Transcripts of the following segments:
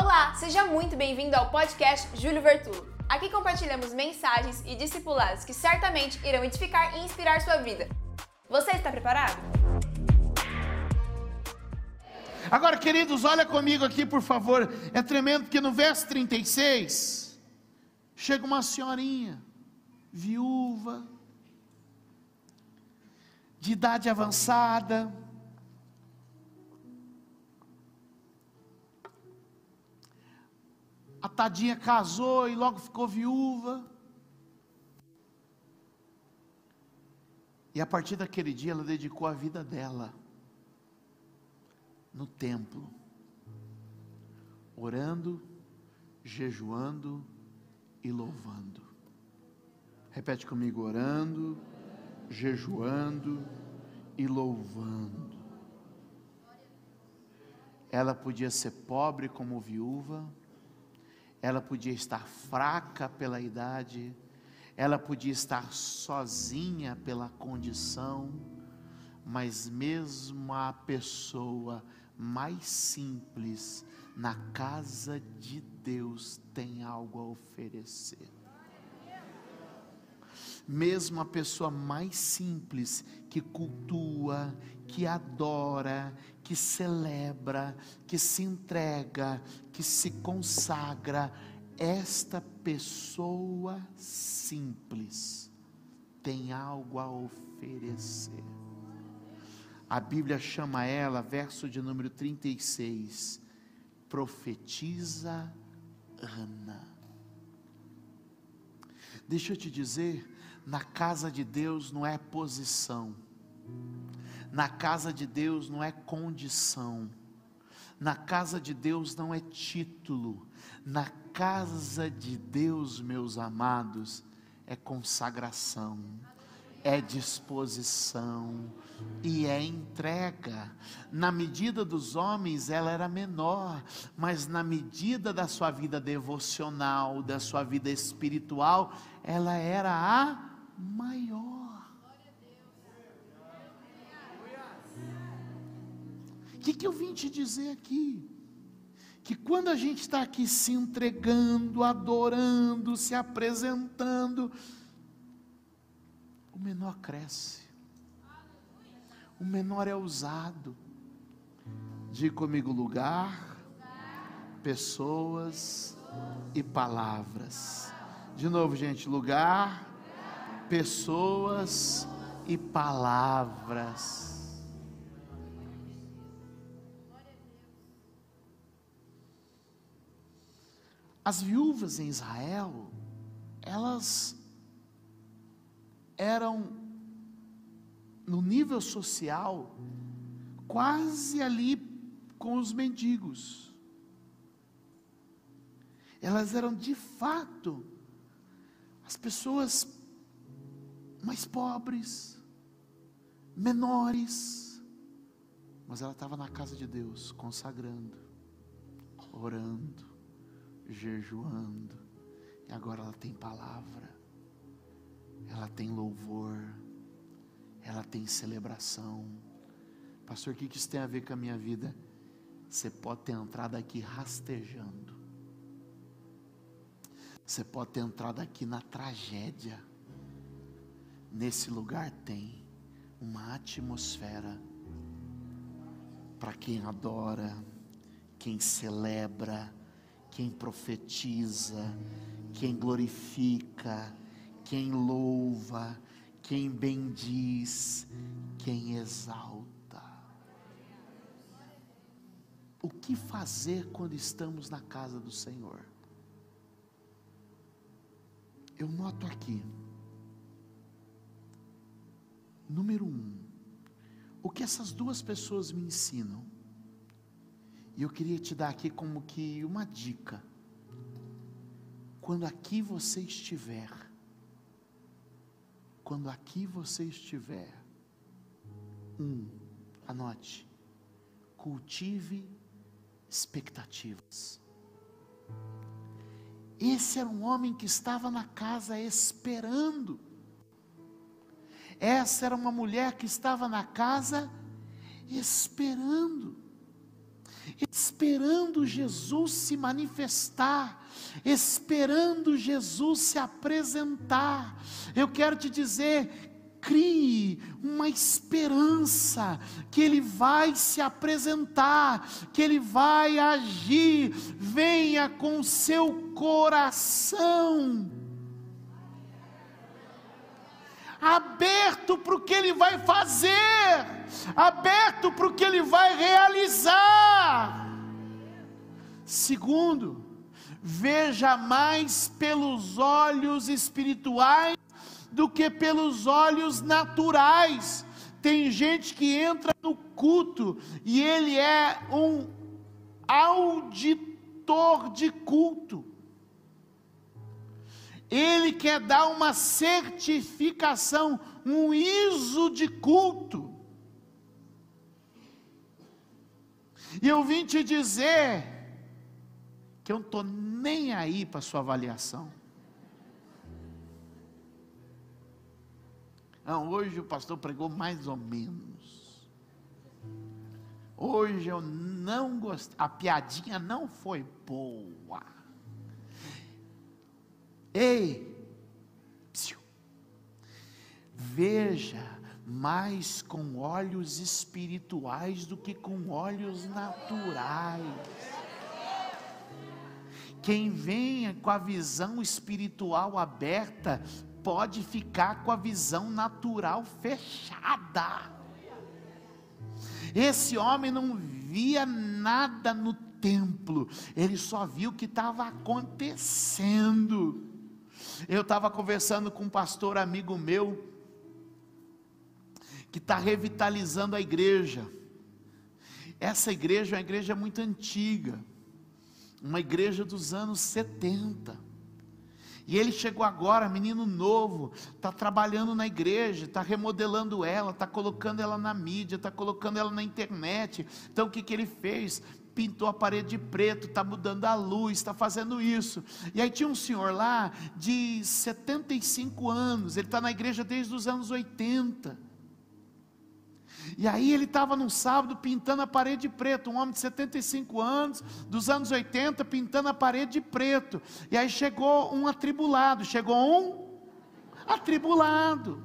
Olá, seja muito bem-vindo ao podcast Júlio Vertulo. Aqui compartilhamos mensagens e discipulados que certamente irão edificar e inspirar sua vida. Você está preparado? Agora, queridos, olha comigo aqui, por favor. É tremendo que no verso 36 chega uma senhorinha, viúva, de idade avançada, A tadinha casou e logo ficou viúva. E a partir daquele dia ela dedicou a vida dela no templo, orando, jejuando e louvando. Repete comigo: orando, jejuando e louvando. Ela podia ser pobre como viúva, ela podia estar fraca pela idade, ela podia estar sozinha pela condição, mas mesmo a pessoa mais simples na casa de Deus tem algo a oferecer. Mesmo a pessoa mais simples que cultua, que adora, que celebra, que se entrega, que se consagra, esta pessoa simples tem algo a oferecer. A Bíblia chama ela, verso de número 36, profetiza Ana. Deixa eu te dizer, na casa de Deus não é posição na casa de Deus não é condição, na casa de Deus não é título, na casa de Deus, meus amados, é consagração, é disposição e é entrega. Na medida dos homens ela era menor, mas na medida da sua vida devocional, da sua vida espiritual, ela era a maior. Que, que eu vim te dizer aqui? Que quando a gente está aqui se entregando, adorando, se apresentando, o menor cresce, o menor é usado. Diga comigo: lugar, pessoas e palavras. De novo, gente: lugar, pessoas e palavras. As viúvas em Israel, elas eram no nível social quase ali com os mendigos. Elas eram de fato as pessoas mais pobres, menores, mas ela estava na casa de Deus, consagrando, orando, jejuando, e agora ela tem palavra, ela tem louvor, ela tem celebração. Pastor, o que isso tem a ver com a minha vida? Você pode ter entrado aqui rastejando, você pode ter entrado aqui na tragédia, nesse lugar tem uma atmosfera para quem adora, quem celebra, quem profetiza, quem glorifica, quem louva, quem bendiz, quem exalta. O que fazer quando estamos na casa do Senhor? Eu noto aqui, número um, o que essas duas pessoas me ensinam e eu queria te dar aqui como que uma dica. Quando aqui você estiver, quando aqui você estiver, um, anote, cultive expectativas. Esse era um homem que estava na casa esperando. Essa era uma mulher que estava na casa esperando. Esperando Jesus se manifestar, esperando Jesus se apresentar. Eu quero te dizer, crie uma esperança que Ele vai se apresentar, que Ele vai agir, venha com seu coração aberto para o que Ele vai fazer, aberto para o que Ele vai realizar. Segundo, veja mais pelos olhos espirituais do que pelos olhos naturais. Tem gente que entra no culto e ele é um auditor de culto ele quer dar uma certificação, um ISO de culto. E eu vim te dizer que eu não estou nem aí para sua avaliação. Não, hoje o pastor pregou mais ou menos. Hoje eu não gostei, a piadinha não foi boa. Ei, psiu, veja mais com olhos espirituais do que com olhos naturais. Quem venha com a visão espiritual aberta, pode ficar com a visão natural fechada. Esse homem não via nada no templo, ele só viu o que estava acontecendo. Eu estava conversando com um pastor amigo meu, que está revitalizando a igreja. Essa igreja é uma igreja muito antiga, uma igreja dos anos 70. E ele chegou agora, menino novo, está trabalhando na igreja, está remodelando ela, está colocando ela na mídia, está colocando ela na internet. Então o que, que ele fez? Pintou a parede de preto, está mudando a luz, está fazendo isso. E aí tinha um senhor lá de 75 anos, ele está na igreja desde os anos 80. E aí ele estava num sábado pintando a parede de preto, um homem de 75 anos, dos anos 80, pintando a parede de preto. E aí chegou um atribulado, chegou um atribulado.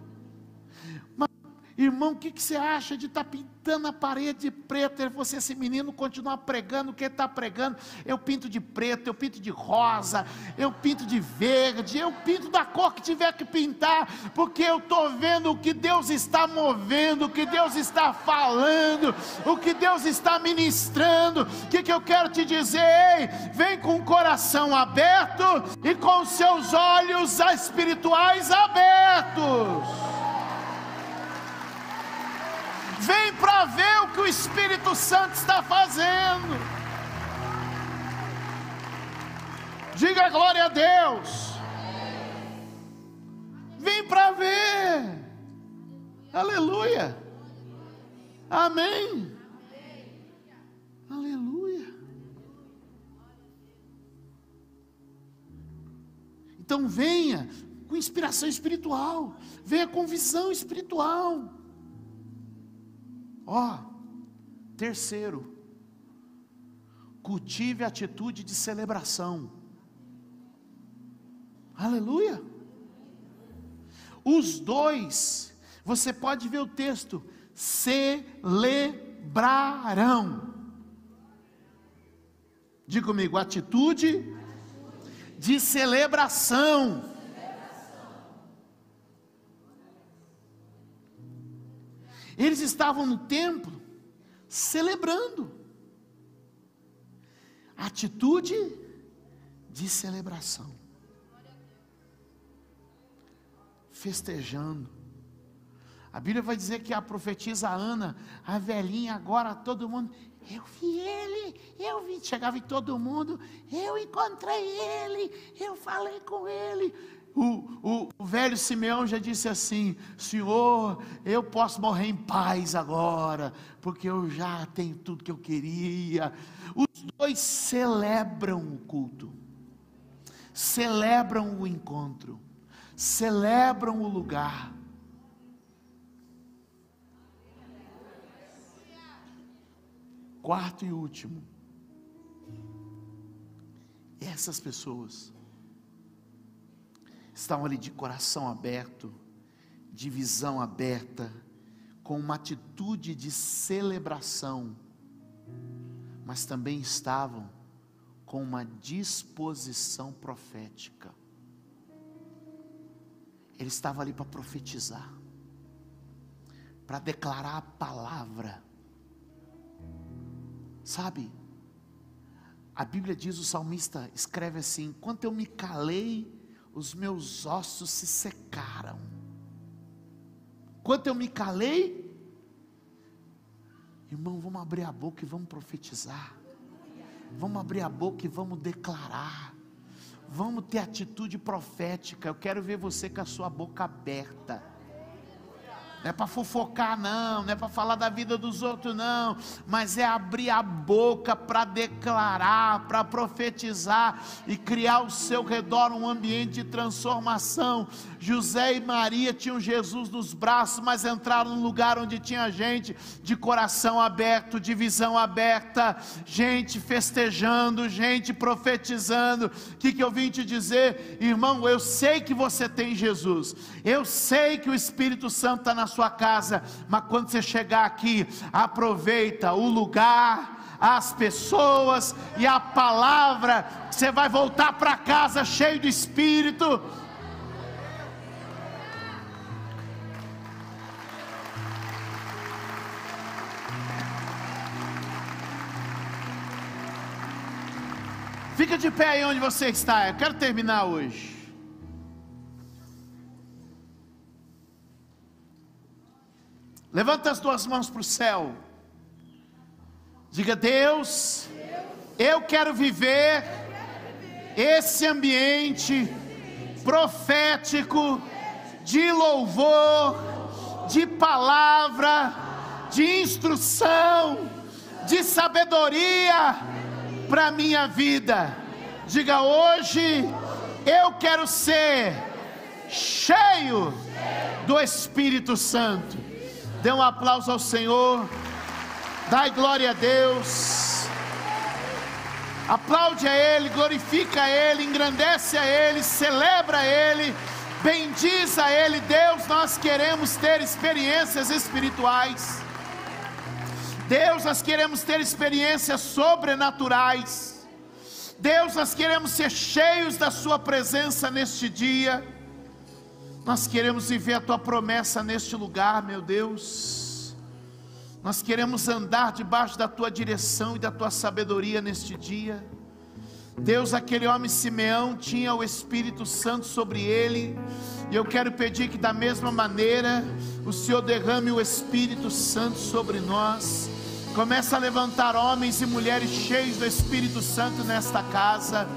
Irmão, o que, que você acha de estar tá pintando a parede de preto? Falou assim: esse menino continuar pregando o que está pregando. Eu pinto de preto, eu pinto de rosa, eu pinto de verde, eu pinto da cor que tiver que pintar, porque eu estou vendo o que Deus está movendo, o que Deus está falando, o que Deus está ministrando. O que, que eu quero te dizer? Ei, vem com o coração aberto e com seus olhos espirituais abertos. Vem para ver o que o Espírito Santo está fazendo. Diga glória a Deus. Vem para ver. Aleluia. Amém. Aleluia. Então venha com inspiração espiritual, venha com visão espiritual. Ó, oh, terceiro, cultive a atitude de celebração. Aleluia. Os dois, você pode ver o texto, celebrarão. Diga comigo, atitude de celebração. Eles estavam no templo celebrando. Atitude de celebração. Festejando. A Bíblia vai dizer que a profetisa Ana, a velhinha, agora todo mundo, eu vi ele, eu vi, chegava em todo mundo, eu encontrei ele, eu falei com ele, o, o, o, velho Simeão já disse assim: Senhor, eu posso morrer em paz agora, porque eu já tenho tudo que eu queria. Os dois celebram o culto, celebram o encontro, celebram o lugar. Quarto e último, essas pessoas estavam ali de coração aberto, de visão aberta, com uma atitude de celebração, mas também estavam com uma disposição profética. Ele estava ali para profetizar, para declarar a palavra. Sabe, a Bíblia diz, o salmista escreve assim: enquanto eu me calei, os meus ossos se secaram. Enquanto eu me calei, irmão, vamos abrir a boca e vamos profetizar. Vamos abrir a boca e vamos declarar. Vamos ter atitude profética. Eu quero ver você com a sua boca aberta não é para fofocar, não, não é para falar da vida dos outros, não, mas é abrir a boca para declarar, para profetizar e criar ao seu redor um ambiente de transformação. José e Maria tinham Jesus nos braços, mas entraram num lugar onde tinha gente de coração aberto, de visão aberta, gente festejando, gente profetizando. O que, que eu vim te dizer, irmão? Eu sei que você tem Jesus, eu sei que o Espírito Santo está na sua casa, mas quando você chegar aqui, aproveita o lugar, as pessoas e a palavra, você vai voltar para casa cheio do Espírito. Fica de pé aí onde você está. Eu quero terminar hoje. Levanta as duas mãos para o céu. Diga, Deus, eu quero viver esse ambiente profético de louvor, de palavra, de instrução, de sabedoria para minha vida. Diga hoje, eu quero ser cheio do Espírito Santo. Dê um aplauso ao Senhor. Dai glória a Deus. Aplaude a Ele, glorifica a Ele, engrandece a Ele, celebra a Ele, bendiz a Ele. Deus, nós queremos ter experiências espirituais. Deus, nós queremos ter experiências sobrenaturais. Deus, nós queremos ser cheios da Sua presença neste dia. Nós queremos viver a tua promessa neste lugar, meu Deus. Nós queremos andar debaixo da tua direção e da tua sabedoria neste dia. Deus, aquele homem Simeão tinha o Espírito Santo sobre ele, e eu quero pedir que, da mesma maneira, o Senhor derrame o Espírito Santo sobre nós. Começa a levantar homens e mulheres cheios do Espírito Santo nesta casa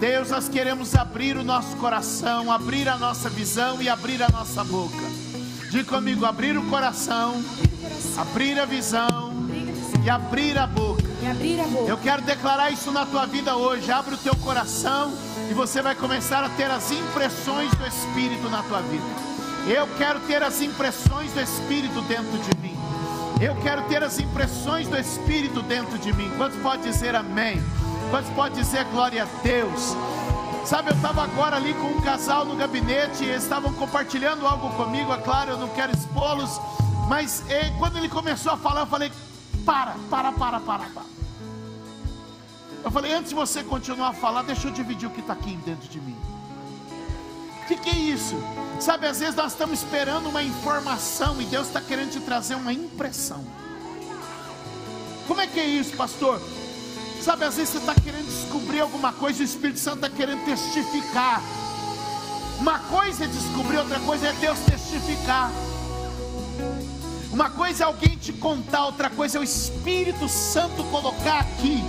Deus, nós queremos abrir o nosso coração, abrir a nossa visão e abrir a nossa boca. Diga comigo: abrir o coração, abrir a visão e abrir a boca. Eu quero declarar isso na tua vida hoje. Abre o teu coração e você vai começar a ter as impressões do Espírito na tua vida. Eu quero ter as impressões do Espírito dentro de mim. Eu quero ter as impressões do Espírito dentro de mim. Quantos pode dizer amém? Quantos pode dizer glória a Deus? Sabe, eu estava agora ali com um casal no gabinete, e eles estavam compartilhando algo comigo, é claro, eu não quero expô-los, mas eh, quando ele começou a falar, eu falei: para, para, para, para, para. Eu falei: antes de você continuar a falar, deixa eu dividir o que está aqui dentro de mim. O que, que é isso? Sabe, às vezes nós estamos esperando uma informação e Deus está querendo te trazer uma impressão. Como é que é isso, pastor? Sabe, às vezes você está querendo descobrir alguma coisa o Espírito Santo está querendo testificar. Uma coisa é descobrir, outra coisa é Deus testificar. Uma coisa é alguém te contar, outra coisa é o Espírito Santo colocar aqui.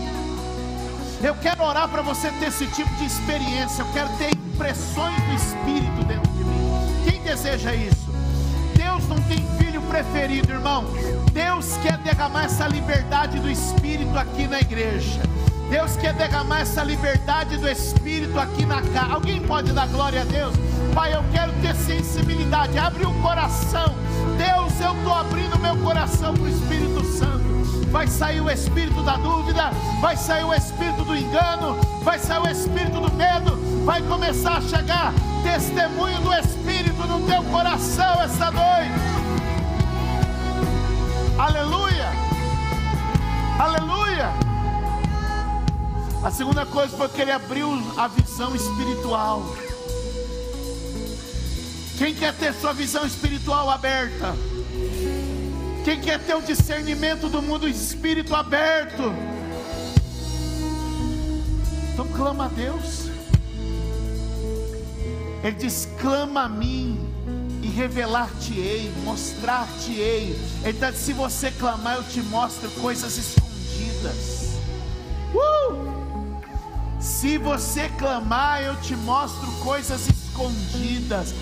Eu quero orar para você ter esse tipo de experiência. Eu quero ter impressões do Espírito dentro de mim. Quem deseja isso? Deus não tem filho preferido, irmão. Deus quer derramar essa liberdade do Espírito aqui na igreja. Deus quer derramar essa liberdade do Espírito aqui na casa. Alguém pode dar glória a Deus? Pai, eu quero ter sensibilidade. Abre o coração. Deus, eu estou abrindo meu coração para o Espírito Santo. vai sair o espírito da dúvida, vai sair o espírito do engano, vai sair o espírito do medo, vai começar a chegar testemunho do Espírito no teu coração esta noite. Aleluia! Aleluia! A segunda coisa foi que ele abriu a visão espiritual. Quem quer ter sua visão espiritual aberta? Quem quer ter o discernimento do mundo espírito aberto? Então clama a Deus. Ele diz: clama a mim revelar-te-ei, mostrar-te-ei. Ele está se você clamar, eu te mostro coisas escondidas. Uh! Se você clamar, eu te mostro coisas escondidas.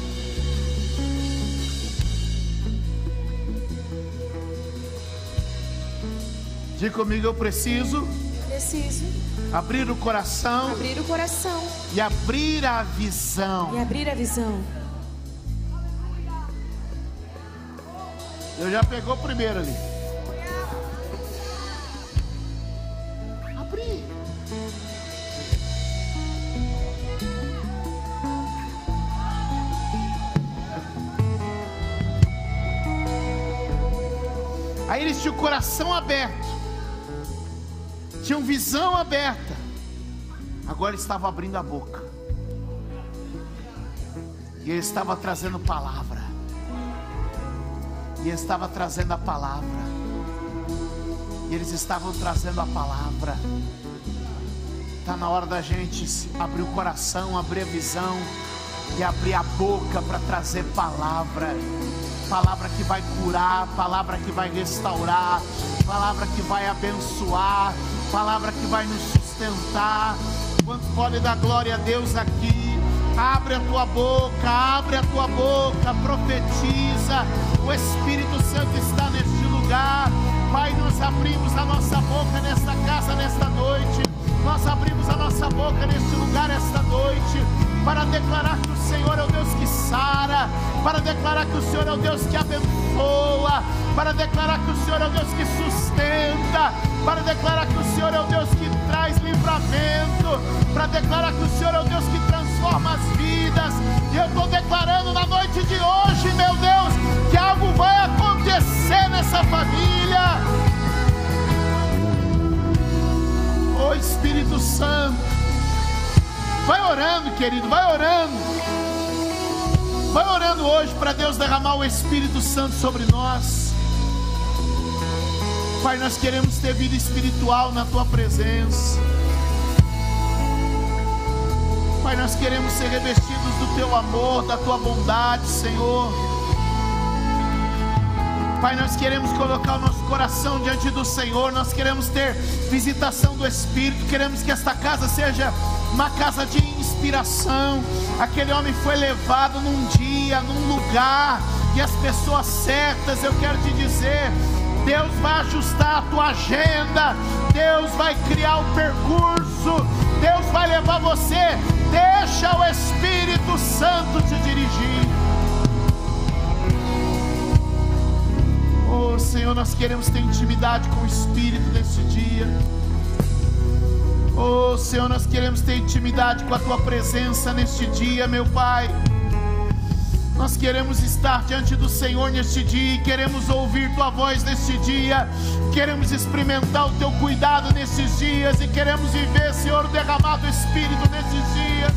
Diga comigo, eu preciso. Preciso abrir o coração. Abrir o coração. E abrir a visão. E abrir a visão. Eu já pegou primeiro ali. Abrir. Aí eles tinham o coração aberto tinham visão aberta, agora estava abrindo a boca, e ele estava trazendo palavra, e estava trazendo a palavra, e eles estavam trazendo a palavra. Está na hora da gente abrir o coração, abrir a visão e abrir a boca para trazer palavra palavra que vai curar, palavra que vai restaurar, palavra que vai abençoar, palavra que vai nos sustentar. Quantos podem dar glória a Deus aqui? Abre a tua boca, abre a tua boca, profetiza. O Espírito Santo está neste lugar. Pai, nós abrimos a nossa boca nesta casa, nesta noite. Nós abrimos a nossa boca neste lugar esta noite para declarar que o Senhor é o Deus que sara, para declarar que o Senhor é o Deus que abençoa, para declarar que o Senhor é o Deus que sustenta, para declarar que o Senhor é o Deus que traz livramento, para declarar que o Senhor é o Deus que transforma as vidas. E eu estou declarando na noite de hoje, meu Deus, que algo vai acontecer nessa família. O Espírito Santo, vai orando, querido, vai orando. Vai orando hoje para Deus derramar o Espírito Santo sobre nós. Pai, nós queremos ter vida espiritual na tua presença. Pai, nós queremos ser revestidos do teu amor, da tua bondade, Senhor. Pai, nós queremos colocar o nosso coração diante do Senhor, nós queremos ter visitação do Espírito, queremos que esta casa seja uma casa de inspiração. Aquele homem foi levado num dia, num lugar, e as pessoas certas, eu quero te dizer, Deus vai ajustar a tua agenda, Deus vai criar o percurso, Deus vai levar você. Deixa o Espírito Santo te dirigir. Oh Senhor, nós queremos ter intimidade com o Espírito nesse dia. Oh Senhor, nós queremos ter intimidade com a tua presença neste dia, meu Pai. Nós queremos estar diante do Senhor neste dia, e queremos ouvir tua voz neste dia, queremos experimentar o teu cuidado nesses dias e queremos viver, Senhor, derramado Espírito nesses dias.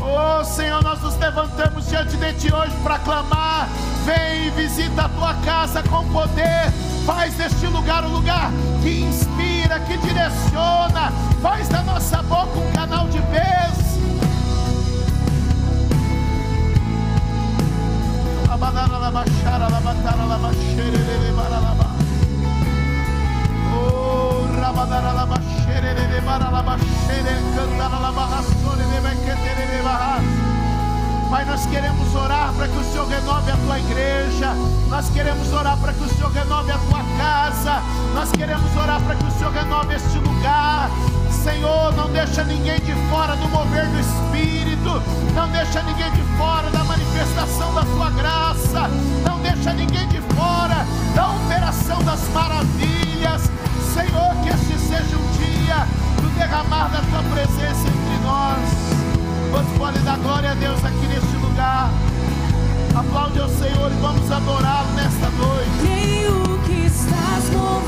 Oh Senhor, nós nos levantamos diante de Ti hoje para clamar. Vem e visita a tua casa com poder. Faz deste lugar um lugar que inspira, que direciona. Faz da nossa boca um canal de bênção Pai, nós queremos orar para que o Senhor renove a tua igreja, nós queremos orar para que o Senhor renove a tua casa, nós queremos orar para que o Senhor renove este lugar. Senhor, não deixa ninguém de fora do mover do Espírito. Espírito. Não deixa ninguém de fora da manifestação da tua graça. Não deixa ninguém de fora da operação das maravilhas. Senhor, que este seja um dia do derramar da tua presença entre nós. Quanto pode dar glória a Deus aqui neste lugar? Aplaude ao Senhor e vamos adorá-lo nesta noite. Creio que estás movendo,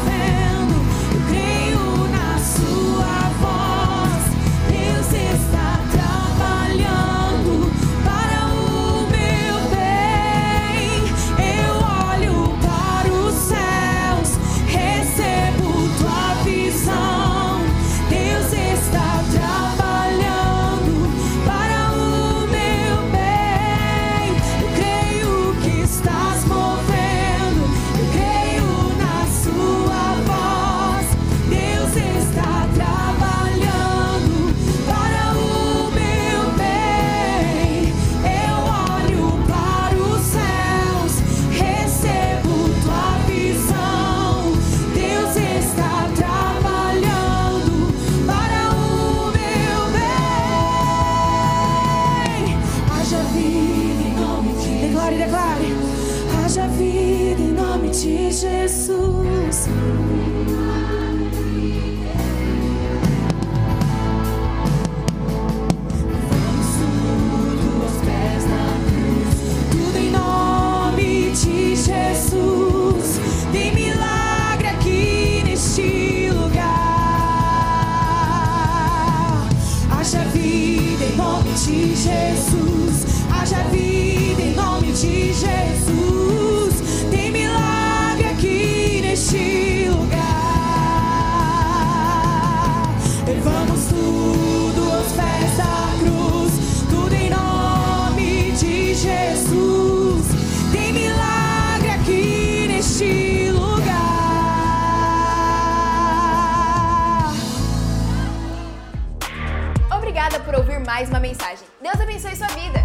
neste lugar. Haja vida em nome de Jesus. Haja vida em nome de Jesus. Mais uma mensagem. Deus abençoe sua vida.